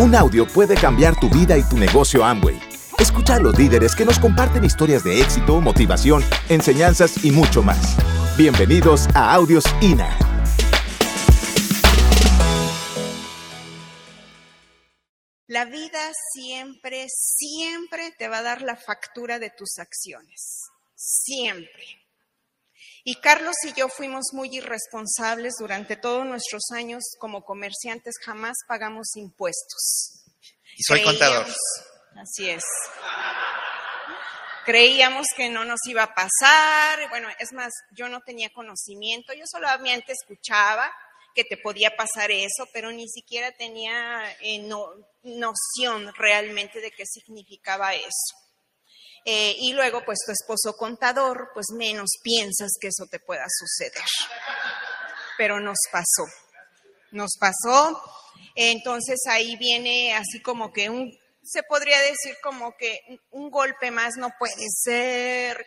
Un audio puede cambiar tu vida y tu negocio Amway. Escucha a los líderes que nos comparten historias de éxito, motivación, enseñanzas y mucho más. Bienvenidos a Audios INA. La vida siempre, siempre te va a dar la factura de tus acciones. Siempre. Y Carlos y yo fuimos muy irresponsables durante todos nuestros años como comerciantes, jamás pagamos impuestos. Y soy contador. Así es. Creíamos que no nos iba a pasar, bueno, es más, yo no tenía conocimiento, yo solamente escuchaba que te podía pasar eso, pero ni siquiera tenía eh, noción realmente de qué significaba eso. Eh, y luego, pues tu esposo contador, pues menos piensas que eso te pueda suceder. Pero nos pasó, nos pasó. Entonces ahí viene así como que un, se podría decir como que un golpe más no puede ser,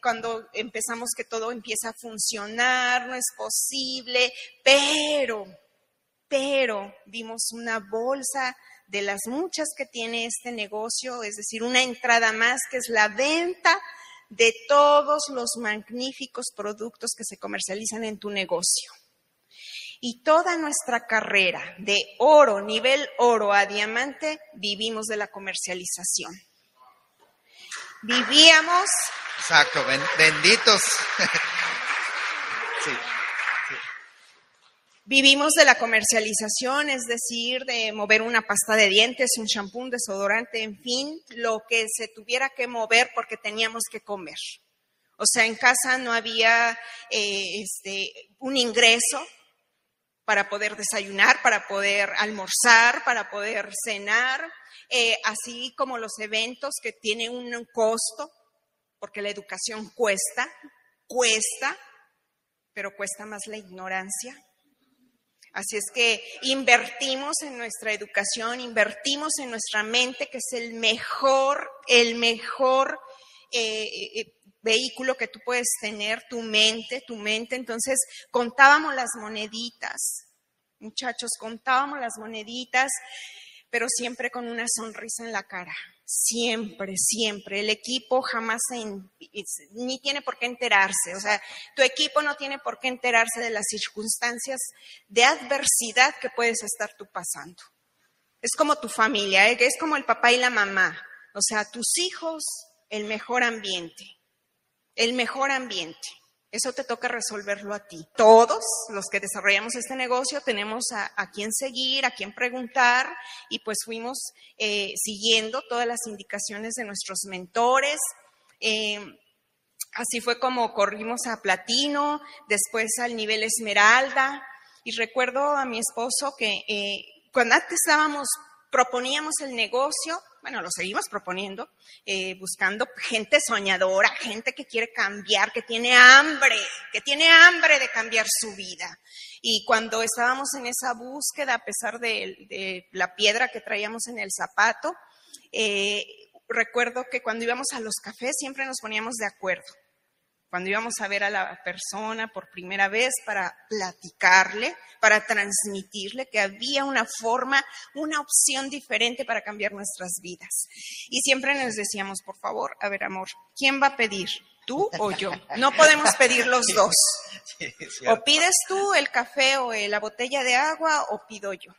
cuando empezamos que todo empieza a funcionar, no es posible, pero, pero vimos una bolsa de las muchas que tiene este negocio, es decir, una entrada más que es la venta de todos los magníficos productos que se comercializan en tu negocio. Y toda nuestra carrera de oro, nivel oro a diamante, vivimos de la comercialización. Vivíamos. Exacto, benditos. sí. Vivimos de la comercialización, es decir, de mover una pasta de dientes, un champú, un desodorante, en fin, lo que se tuviera que mover porque teníamos que comer. O sea, en casa no había eh, este, un ingreso para poder desayunar, para poder almorzar, para poder cenar, eh, así como los eventos que tienen un costo, porque la educación cuesta, cuesta, pero cuesta más la ignorancia Así es que invertimos en nuestra educación, invertimos en nuestra mente, que es el mejor, el mejor eh, eh, vehículo que tú puedes tener, tu mente, tu mente. Entonces contábamos las moneditas, muchachos, contábamos las moneditas, pero siempre con una sonrisa en la cara. Siempre, siempre. El equipo jamás ni tiene por qué enterarse. O sea, tu equipo no tiene por qué enterarse de las circunstancias de adversidad que puedes estar tú pasando. Es como tu familia, ¿eh? es como el papá y la mamá. O sea, tus hijos, el mejor ambiente. El mejor ambiente. Eso te toca resolverlo a ti. Todos los que desarrollamos este negocio tenemos a, quién seguir, a quién preguntar y pues fuimos eh, siguiendo todas las indicaciones de nuestros mentores. Eh, así fue como corrimos a platino, después al nivel esmeralda y recuerdo a mi esposo que eh, cuando antes estábamos, proponíamos el negocio, bueno, lo seguimos proponiendo, eh, buscando gente soñadora, gente que quiere cambiar, que tiene hambre, que tiene hambre de cambiar su vida. Y cuando estábamos en esa búsqueda, a pesar de, la piedra que traíamos en el zapato, eh, recuerdo que cuando íbamos a los cafés siempre nos poníamos de acuerdo cuando íbamos a ver a la persona por primera vez para platicarle, para transmitirle que había una forma, una opción diferente para cambiar nuestras vidas. Y siempre nos decíamos, por favor, a ver, amor, ¿quién va a pedir? ¿Tú o yo? No podemos pedir los dos. o pides tú el café o la botella de agua o pido yo.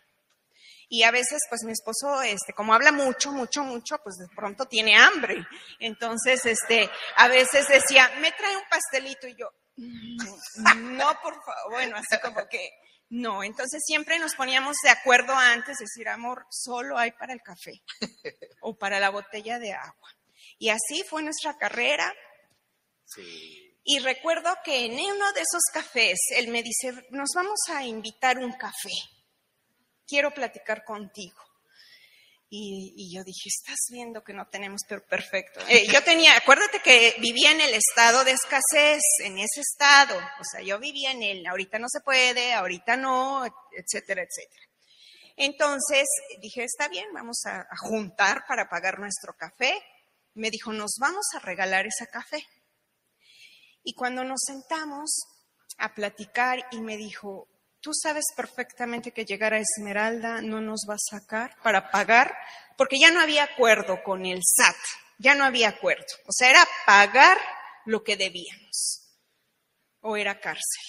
Y a veces, pues mi esposo, este, como habla mucho, mucho, mucho, pues de pronto tiene hambre. Entonces, este, a veces decía, me trae un pastelito y yo, mm, no, por favor, bueno, así como que, no. Entonces siempre nos poníamos de acuerdo antes, decir, amor, solo hay para el café o para la botella de agua. Y así fue nuestra carrera. Y recuerdo que en uno de esos cafés, él me dice, nos vamos a invitar un café quiero platicar contigo. Y, yo dije, estás viendo que no tenemos, pero perfecto. Eh, yo tenía, acuérdate que vivía en el estado de escasez, en ese estado. O sea, yo vivía en él, ahorita no se puede, ahorita no, etcétera, etcétera. Entonces dije, está bien, vamos a juntar para pagar nuestro café. Me dijo, nos vamos a regalar ese café. Y cuando nos sentamos a platicar y me dijo, tú sabes perfectamente que llegar a Esmeralda no nos va a sacar para pagar, porque ya no había acuerdo con el SAT, ya no había acuerdo. O sea, era pagar lo que debíamos. O era cárcel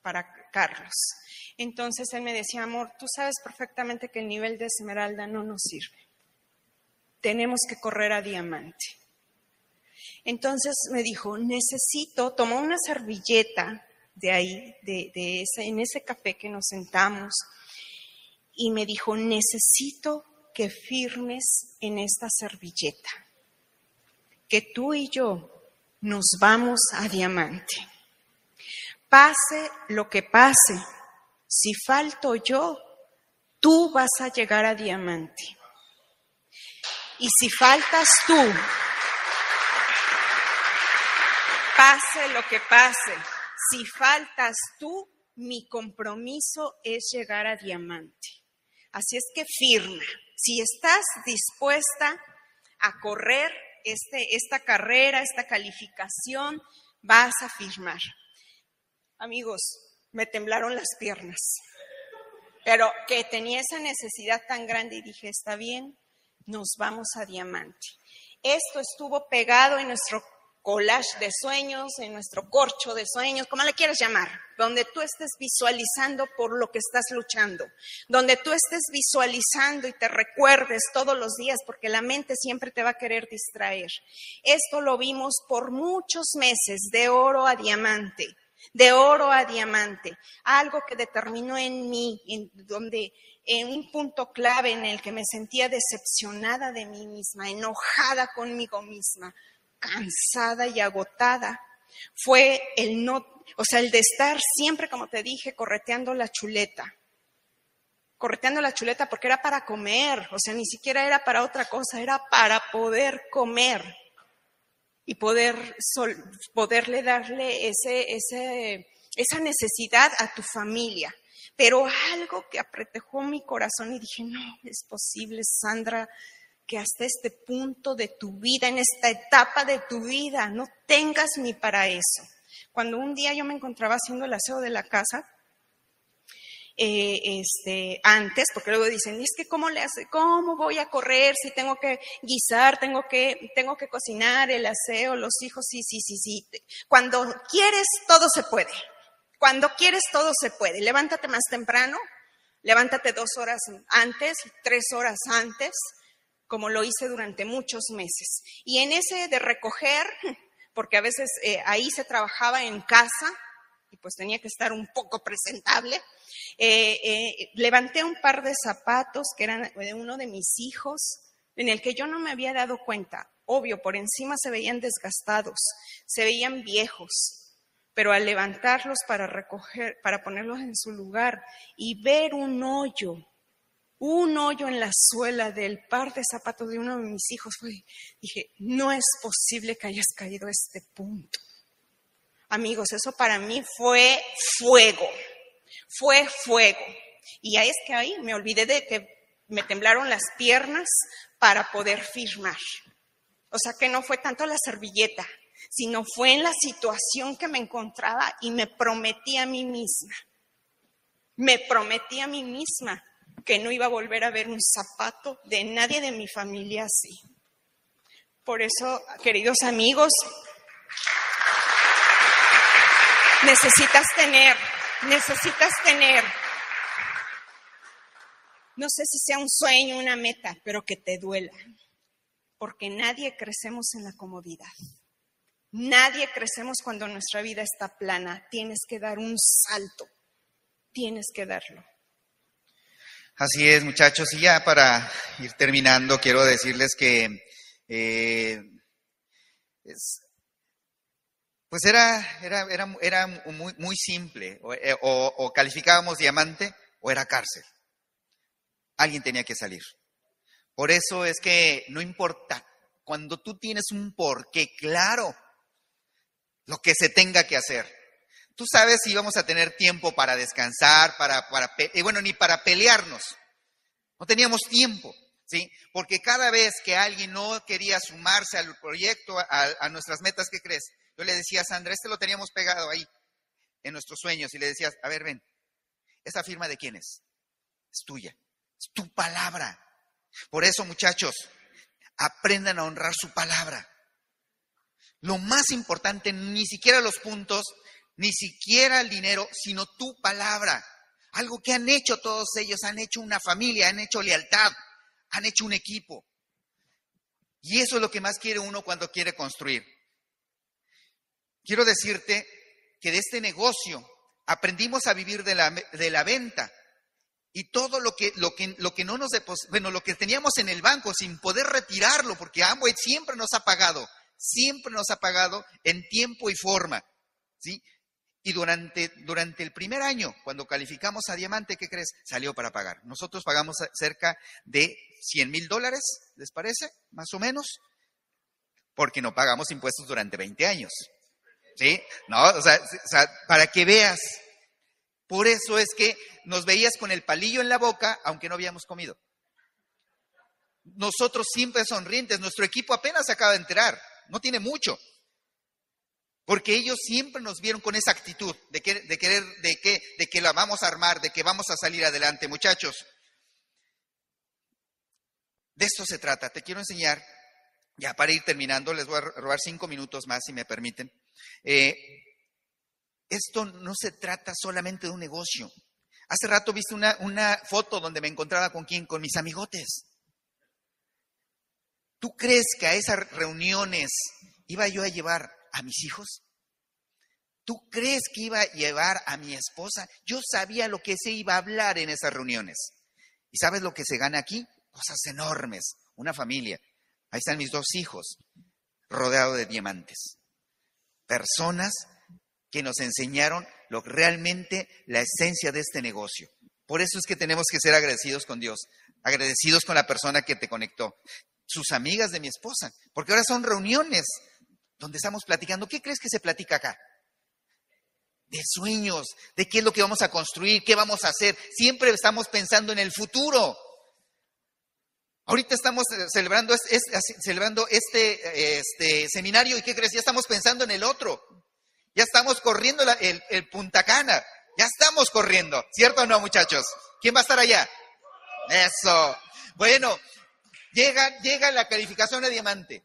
para Carlos. Entonces él me decía, amor, tú sabes perfectamente que el nivel de Esmeralda no nos sirve. Tenemos que correr a diamante. Entonces me dijo, necesito, tomó una servilleta de ahí, de, ese, en ese café que nos sentamos, y me dijo, necesito que firmes en esta servilleta, que tú y yo nos vamos a diamante. Pase lo que pase, si falto yo, tú vas a llegar a diamante. Y si faltas tú, pase lo que pase, si faltas tú, mi compromiso es llegar a diamante. Así es que firma. Si estás dispuesta a correr este, esta carrera, esta calificación, vas a firmar. Amigos, me temblaron las piernas, pero que tenía esa necesidad tan grande y dije, está bien, nos vamos a diamante. Esto estuvo pegado en nuestro collage de sueños, en nuestro corcho de sueños, como le quieras llamar, donde tú estés visualizando por lo que estás luchando, donde tú estés visualizando y te recuerdes todos los días, porque la mente siempre te va a querer distraer. Esto lo vimos por muchos meses, de oro a diamante, de oro a diamante, algo que determinó en mí, en donde en un punto clave en el que me sentía decepcionada de mí misma, enojada conmigo misma, cansada y agotada fue el no, o sea, el de estar siempre, como te dije, correteando la chuleta. Correteando la chuleta porque era para comer, o sea, ni siquiera era para otra cosa, era para poder comer y poder poderle darle ese, ese, esa necesidad a tu familia. Pero algo que apretejó mi corazón y dije, no, es posible, Sandra, que hasta este punto de tu vida, en esta etapa de tu vida, no tengas ni para eso. Cuando un día yo me encontraba haciendo el aseo de la casa, eh, este, antes, porque luego dicen, es que cómo le hace, cómo voy a correr si tengo que guisar, tengo que, tengo que cocinar, el aseo, los hijos, sí, sí, sí, sí. Cuando quieres, todo se puede. Cuando quieres, todo se puede. Levántate más temprano, levántate dos horas antes, tres horas antes, como lo hice durante muchos meses. Y en ese de recoger, porque a veces eh, ahí se trabajaba en casa y pues tenía que estar un poco presentable, eh, eh, levanté un par de zapatos que eran de uno de mis hijos, en el que yo no me había dado cuenta. Obvio, por encima se veían desgastados, se veían viejos, pero al levantarlos para recoger, para ponerlos en su lugar y ver un hoyo un hoyo en la suela del par de zapatos de uno de mis hijos. Dije, no es posible que hayas caído a este punto. Amigos, eso para mí fue fuego, fue fuego. Y es que ahí me olvidé de que me temblaron las piernas para poder firmar. O sea que no fue tanto la servilleta, sino fue en la situación que me encontraba y me prometí a mí misma. Me prometí a mí misma que no iba a volver a ver un zapato de nadie de mi familia así. Por eso, queridos amigos, necesitas tener, necesitas tener, no sé si sea un sueño, una meta, pero que te duela, porque nadie crecemos en la comodidad. Nadie crecemos cuando nuestra vida está plana. Tienes que dar un salto. Tienes que darlo. Así es, muchachos. Y ya para ir terminando, quiero decirles que eh, pues era, era, era, era muy, muy simple. Eh, o, o, calificábamos diamante o era cárcel. Alguien tenía que salir. Por eso es que no importa, cuando tú tienes un porqué claro, lo que se tenga que hacer. Tú sabes si vamos a tener tiempo para descansar, para, y bueno, ni para pelearnos. No teníamos tiempo, ¿sí? Porque cada vez que alguien no quería sumarse al proyecto, a, nuestras metas, ¿qué crees? Yo le decía a Sandra, este lo teníamos pegado ahí. en nuestros sueños y le decías, a ver, ven, ¿esa firma de quién es? Es tuya, es tu palabra. Por eso, muchachos, aprendan a honrar su palabra. Lo más importante, ni siquiera los puntos, ni siquiera el dinero, sino tu palabra. Algo que han hecho todos ellos, han hecho una familia, han hecho lealtad, han hecho un equipo. Y eso es lo que más quiere uno cuando quiere construir. Quiero decirte que de este negocio aprendimos a vivir de la, de la venta y todo lo que, lo que, lo que no nos bueno, lo que teníamos en el banco sin poder retirarlo, porque Amway siempre nos ha pagado, siempre nos ha pagado en tiempo y forma, ¿sí? Y durante, durante el primer año, cuando calificamos a diamante, ¿qué crees? Salió para pagar. Nosotros pagamos cerca de 100 mil dólares, ¿les parece? Más o menos. Porque no pagamos impuestos durante 20 años. ¿Sí? No, o sea, para que veas. Por eso es que nos veías con el palillo en la boca, aunque no habíamos comido. Nosotros siempre sonrientes, nuestro equipo apenas acaba de enterar, no tiene mucho. Porque ellos siempre nos vieron con esa actitud de, de querer, de que, de que la vamos a armar, de que vamos a salir adelante. Muchachos, de esto se trata. Te quiero enseñar, ya para ir terminando, les voy a robar cinco minutos más, si me permiten. Eh, esto no se trata solamente de un negocio. Hace rato viste una, una foto donde me encontraba con quién, con mis amigotes. ¿Tú crees que a esas reuniones iba yo a llevar a mis hijos? ¿Tú crees que iba a llevar a mi esposa? Yo sabía lo que se iba a hablar en esas reuniones. ¿Y sabes lo que se gana aquí? Cosas enormes. Una familia. Ahí están mis dos hijos, rodeados de diamantes. Personas que nos enseñaron lo realmente la esencia de este negocio. Por eso es que tenemos que ser agradecidos con Dios, agradecidos con la persona que te conectó, sus amigas de mi esposa, porque ahora son reuniones donde estamos platicando. ¿Qué crees que se platica acá? De sueños, de qué es lo que vamos a construir, qué vamos a hacer. Siempre estamos pensando en el futuro. Ahorita estamos eh, celebrando, este, este, seminario y ¿qué crees? Ya estamos pensando en el otro. Ya estamos corriendo el, el Punta Cana. Ya estamos corriendo. ¿Cierto o no, muchachos? ¿Quién va a estar allá? Eso. Bueno, llega, llega la calificación a diamante.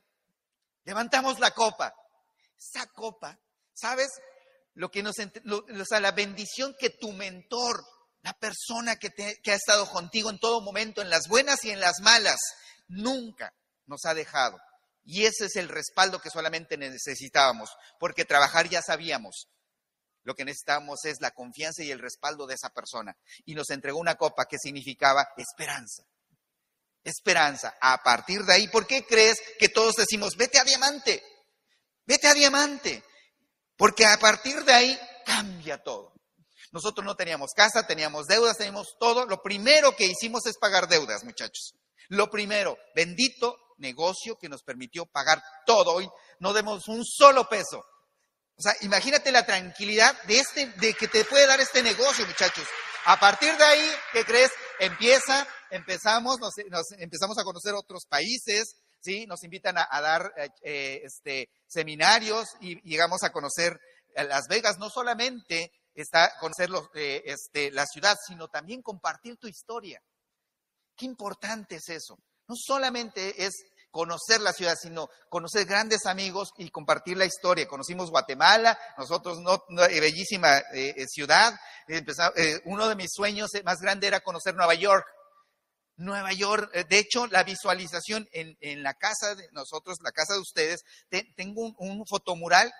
Levantamos la copa. Esa copa, ¿sabes? Lo que nos, o sea, la bendición que tu mentor, la persona que, que ha estado contigo en todo momento, en las buenas y en las malas, nunca nos ha dejado. Y ese es el respaldo que solamente necesitábamos, porque trabajar ya sabíamos. Lo que necesitábamos es la confianza y el respaldo de esa persona. Y nos entregó una copa que significaba esperanza esperanza. A partir de ahí, ¿por qué crees que todos decimos, vete a diamante? Vete a diamante. Porque a partir de ahí cambia todo. Nosotros no teníamos casa, teníamos deudas, teníamos todo. Lo primero que hicimos es pagar deudas, muchachos. Lo primero, bendito negocio que nos permitió pagar todo. Hoy no demos un solo peso. O sea, imagínate la tranquilidad de este, de que te puede dar este negocio, muchachos. A partir de ahí, ¿qué crees? Empieza empezamos, nos, empezamos a conocer otros países, ¿sí? Nos invitan a, dar eh, eh, este, seminarios y llegamos a conocer Las Vegas, no solamente está conocer eh, este, la ciudad, sino también compartir tu historia. Qué importante es eso. No solamente es conocer la ciudad, sino conocer grandes amigos y compartir la historia. Conocimos Guatemala, nosotros, no, bellísima ciudad. uno de mis sueños más grandes era conocer Nueva York. Nueva York. Eh, de hecho, la visualización en, la casa de nosotros, la casa de ustedes, tengo un, fotomural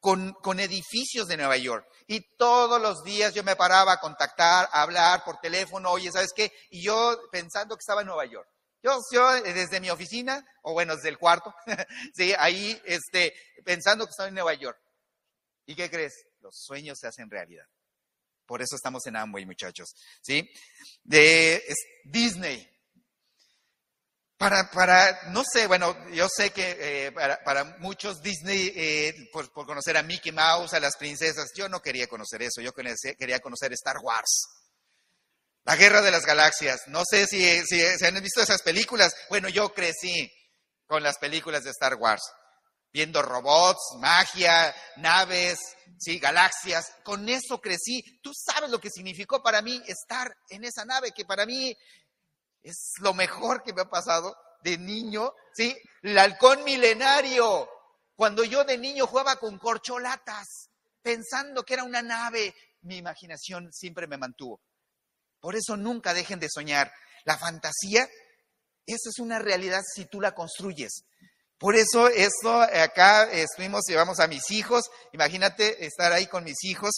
con, edificios de Nueva York. Y todos los días yo me paraba a contactar, a hablar por teléfono, oye, ¿sabes qué? Y yo pensando que estaba en Nueva York. Yo, yo eh, desde mi oficina, o bueno, desde el cuarto, sí, ahí, este, pensando que estaba en Nueva York. ¿Y qué crees? Los sueños se hacen realidad. Por eso estamos en Amway, muchachos. ¿Sí? De Disney. Para, para, no sé, bueno, yo sé que eh, para, muchos Disney, eh, por, conocer a Mickey Mouse, a las princesas, yo no quería conocer eso, yo quería conocer Star Wars. La Guerra de las Galaxias. No sé si, si, si han visto esas películas. Bueno, yo crecí con las películas de Star Wars. Viendo robots, magia, naves, sí, galaxias. Con eso crecí. Tú sabes lo que significó para mí estar en esa nave, que para mí es lo mejor que me ha pasado de niño, ¿sí? El halcón milenario. Cuando yo de niño jugaba con corcholatas, pensando que era una nave, mi imaginación siempre me mantuvo. Por eso nunca dejen de soñar. La fantasía, esa es una realidad si tú la construyes. Por eso esto acá estuvimos, llevamos a mis hijos, imagínate estar ahí con mis hijos,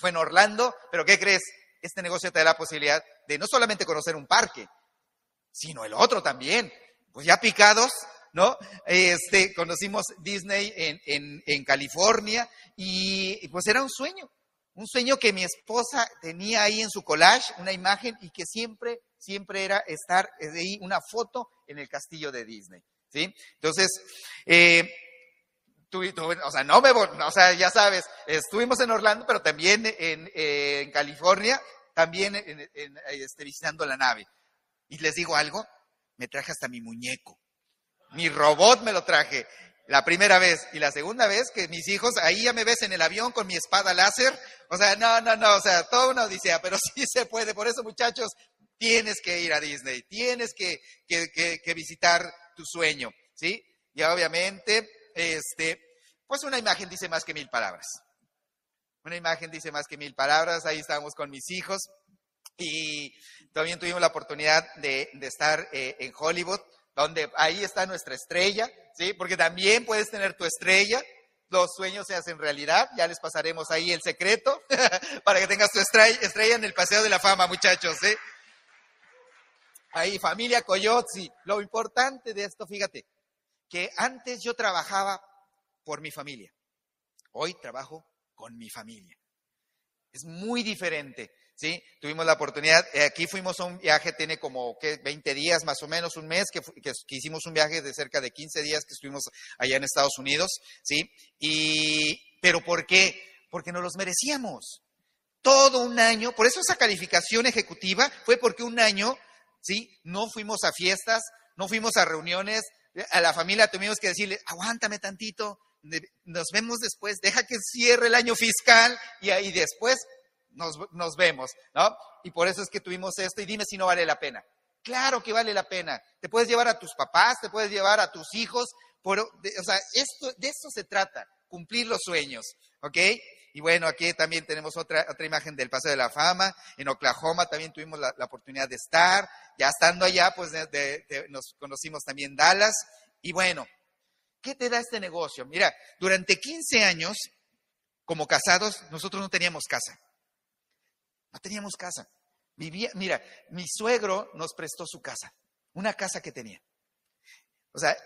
fue en Orlando, pero ¿qué crees? Este negocio te da la posibilidad de no solamente conocer un parque, sino el otro también. Pues ya picados, ¿no? Este, conocimos Disney en, en, California y pues era un sueño, un sueño que mi esposa tenía ahí en su collage, una imagen y que siempre, siempre era estar ahí una foto en el castillo de Disney, ¿sí? Entonces, eh, o sea, no me, o sea, ya sabes, estuvimos en Orlando, pero también en, en California, también este, visitando la nave. Y les digo algo, me traje hasta mi muñeco. Mi robot me lo traje la primera vez y la segunda vez que mis hijos, ahí ya me ves en el avión con mi espada láser. O sea, no, no, no, o sea, toda una odisea, pero sí se puede. Por eso, muchachos, tienes que ir a Disney, tienes que, que, visitar tu sueño, ¿sí? Y obviamente, este, pues una imagen dice más que mil palabras. Una imagen dice más que mil palabras. Ahí estábamos con mis hijos y también tuvimos la oportunidad de, estar eh, en Hollywood, donde ahí está nuestra estrella, ¿sí? Porque también puedes tener tu estrella. Los sueños se hacen realidad. Ya les pasaremos ahí el secreto para que tengas tu estrella, en el Paseo de la Fama, muchachos, ¿sí? Ahí, familia Coyotzi. Lo importante de esto, fíjate, que antes yo trabajaba por mi familia. Hoy trabajo con mi familia. Es muy diferente. ¿sí? Tuvimos la oportunidad, eh, aquí fuimos a un viaje, tiene como ¿qué? 20 días, más o menos un mes, que, hicimos un viaje de cerca de 15 días que estuvimos allá en Estados Unidos, ¿sí? Y, pero ¿por qué? Porque nos los merecíamos. Todo un año, por eso esa calificación ejecutiva fue porque un año, ¿sí? No fuimos a fiestas, no fuimos a reuniones, a la familia tuvimos que decirle, aguántame tantito, nos vemos después, deja que cierre el año fiscal y ahí después nos, vemos, ¿no? Y por eso es que tuvimos esto y dime si no vale la pena. Claro que vale la pena. Te puedes llevar a tus papás, te puedes llevar a tus hijos, por, o sea, esto, de esto se trata, cumplir los sueños, ¿ok? Y bueno, aquí también tenemos otra, otra imagen del Paseo de la Fama. En Oklahoma también tuvimos la, oportunidad de estar. Ya estando allá, pues nos conocimos también Dallas. Y bueno, ¿qué te da este negocio? Mira, durante 15 años, como casados, nosotros no teníamos casa. No teníamos casa. Vivía, mira, mi suegro nos prestó su casa, una casa que tenía. O sea,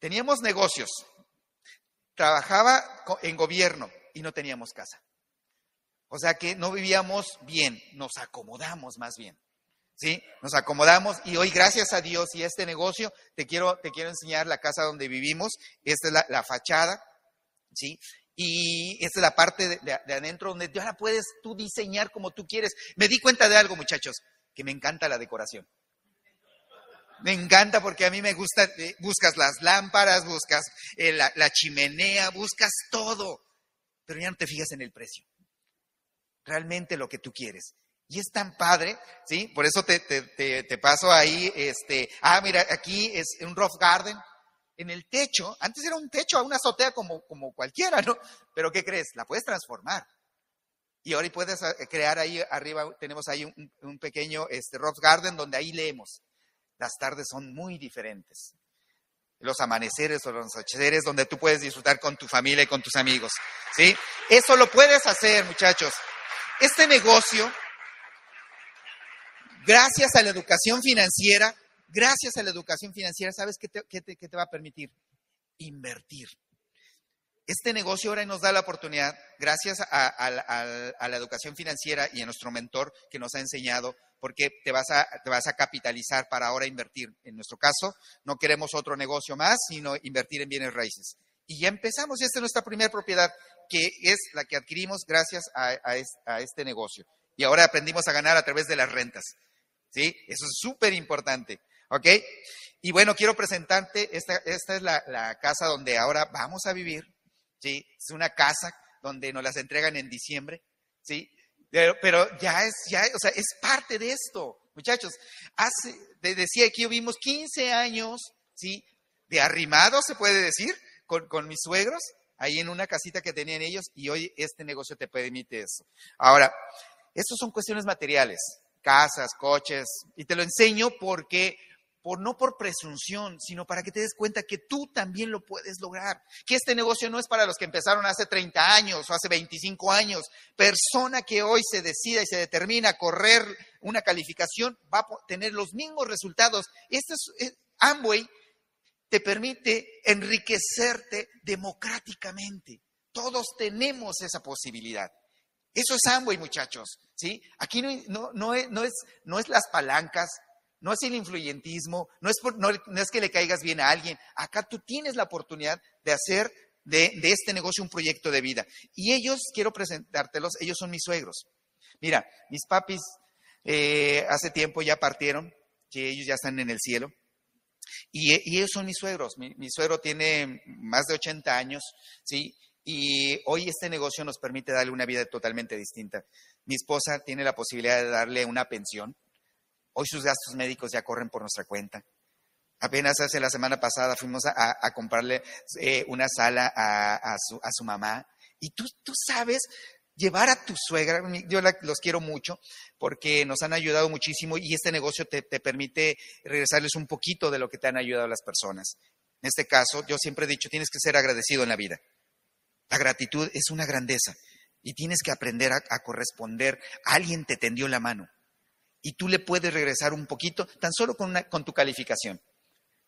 teníamos negocios, trabajaba en gobierno y no teníamos casa. O sea que no vivíamos bien, nos acomodamos más bien. ¿Sí? Nos acomodamos y hoy, gracias a Dios y a este negocio, te quiero, te quiero enseñar la casa donde vivimos. Esta es la, fachada, ¿sí? Y esta es la parte de, adentro donde ya puedes tú diseñar como tú quieres. Me di cuenta de algo, muchachos, que me encanta la decoración. Me encanta porque a mí me gusta, eh, buscas las lámparas, buscas eh, la, chimenea, buscas todo, pero ya no te fijas en el precio. Realmente lo que tú quieres. Y es tan padre, ¿sí? Por eso te, te paso ahí, este, ah, mira, aquí es un rough garden, en el techo, antes era un techo una azotea como, como cualquiera, ¿no? Pero ¿qué crees? La puedes transformar. Y ahora puedes eh, crear ahí arriba, tenemos ahí un, pequeño este, Garden donde ahí leemos. Las tardes son muy diferentes. Los amaneceres o los anocheceres donde tú puedes disfrutar con tu familia y con tus amigos. ¿Sí? Eso lo puedes hacer, muchachos. Este negocio, gracias a la educación financiera, gracias a la educación financiera, ¿sabes qué te, va a permitir? Invertir. Este negocio ahora nos da la oportunidad, gracias a, la educación financiera y a nuestro mentor que nos ha enseñado, porque te vas, a, capitalizar para ahora invertir. En nuestro caso, no queremos otro negocio más, sino invertir en bienes raíces. Y ya empezamos, y esta es nuestra primera propiedad, que es la que adquirimos gracias a este negocio. Y ahora aprendimos a ganar a través de las rentas. ¿Sí? Eso es súper importante. ¿Ok? Y bueno, quiero presentarte, esta, esta es la, la casa donde ahora vamos a vivir, ¿sí? Es una casa donde nos las entregan en diciembre, ¿sí? Pero, ya es, ya, o sea, es parte de esto, muchachos. Hace, decía que vimos 15 años, ¿sí? De arrimado, se puede decir, con, con mis suegros, ahí en una casita que tenían ellos, y hoy este negocio te permite eso. Ahora, estos son cuestiones materiales, casas, coches, y te lo enseño porque por, no por presunción, sino para que te des cuenta que tú también lo puedes lograr. Que este negocio no es para los que empezaron hace 30 años o hace 25 años. Persona que hoy se decida y se determina a correr una calificación va a tener los mismos resultados. Este es, Amway te permite enriquecerte democráticamente. Todos tenemos esa posibilidad. Eso es Amway, muchachos. ¿sí? Aquí no, no, es, no, es, no es las palancas, no es el influyentismo, no es, no, es que le caigas bien a alguien. Acá tú tienes la oportunidad de hacer de, este negocio un proyecto de vida. Y ellos, quiero presentártelos, ellos son mis suegros. Mira, mis papis eh, hace tiempo ya partieron, que ellos ya están en el cielo. Y, ellos son mis suegros. Mi, mi, suegro tiene más de 80 años, ¿sí? Y hoy este negocio nos permite darle una vida totalmente distinta. Mi esposa tiene la posibilidad de darle una pensión, Hoy sus gastos médicos ya corren por nuestra cuenta. Apenas hace la semana pasada fuimos a, comprarle eh, una sala a, su, mamá. Y tú, tú sabes llevar a tu suegra, yo los quiero mucho porque nos han ayudado muchísimo y este negocio te, te, permite regresarles un poquito de lo que te han ayudado las personas. En este caso, yo siempre he dicho, tienes que ser agradecido en la vida. La gratitud es una grandeza y tienes que aprender a, a corresponder. Alguien te tendió la mano y tú le puedes regresar un poquito, tan solo con, una, con tu calificación,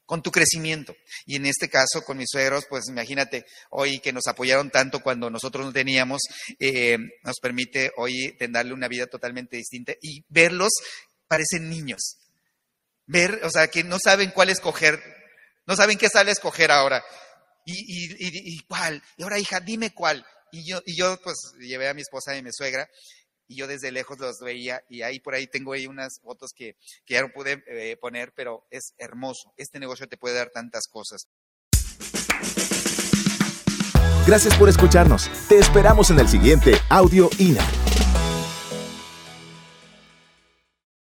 con tu crecimiento. Y en este caso, con mis suegros, pues imagínate, hoy que nos apoyaron tanto cuando nosotros no teníamos, eh, nos permite hoy darle una vida totalmente distinta y verlos parecen niños. Ver, o sea, que no saben cuál escoger, no saben qué sale a escoger ahora. Y, y, y, y, cuál, y ahora hija, dime cuál. Y yo, y yo pues llevé a mi esposa y a mi suegra y yo desde lejos los veía y ahí por ahí tengo ahí unas fotos que, que ya no pude eh, poner, pero es hermoso. Este negocio te puede dar tantas cosas. Gracias por escucharnos. Te esperamos en el siguiente Audio INA.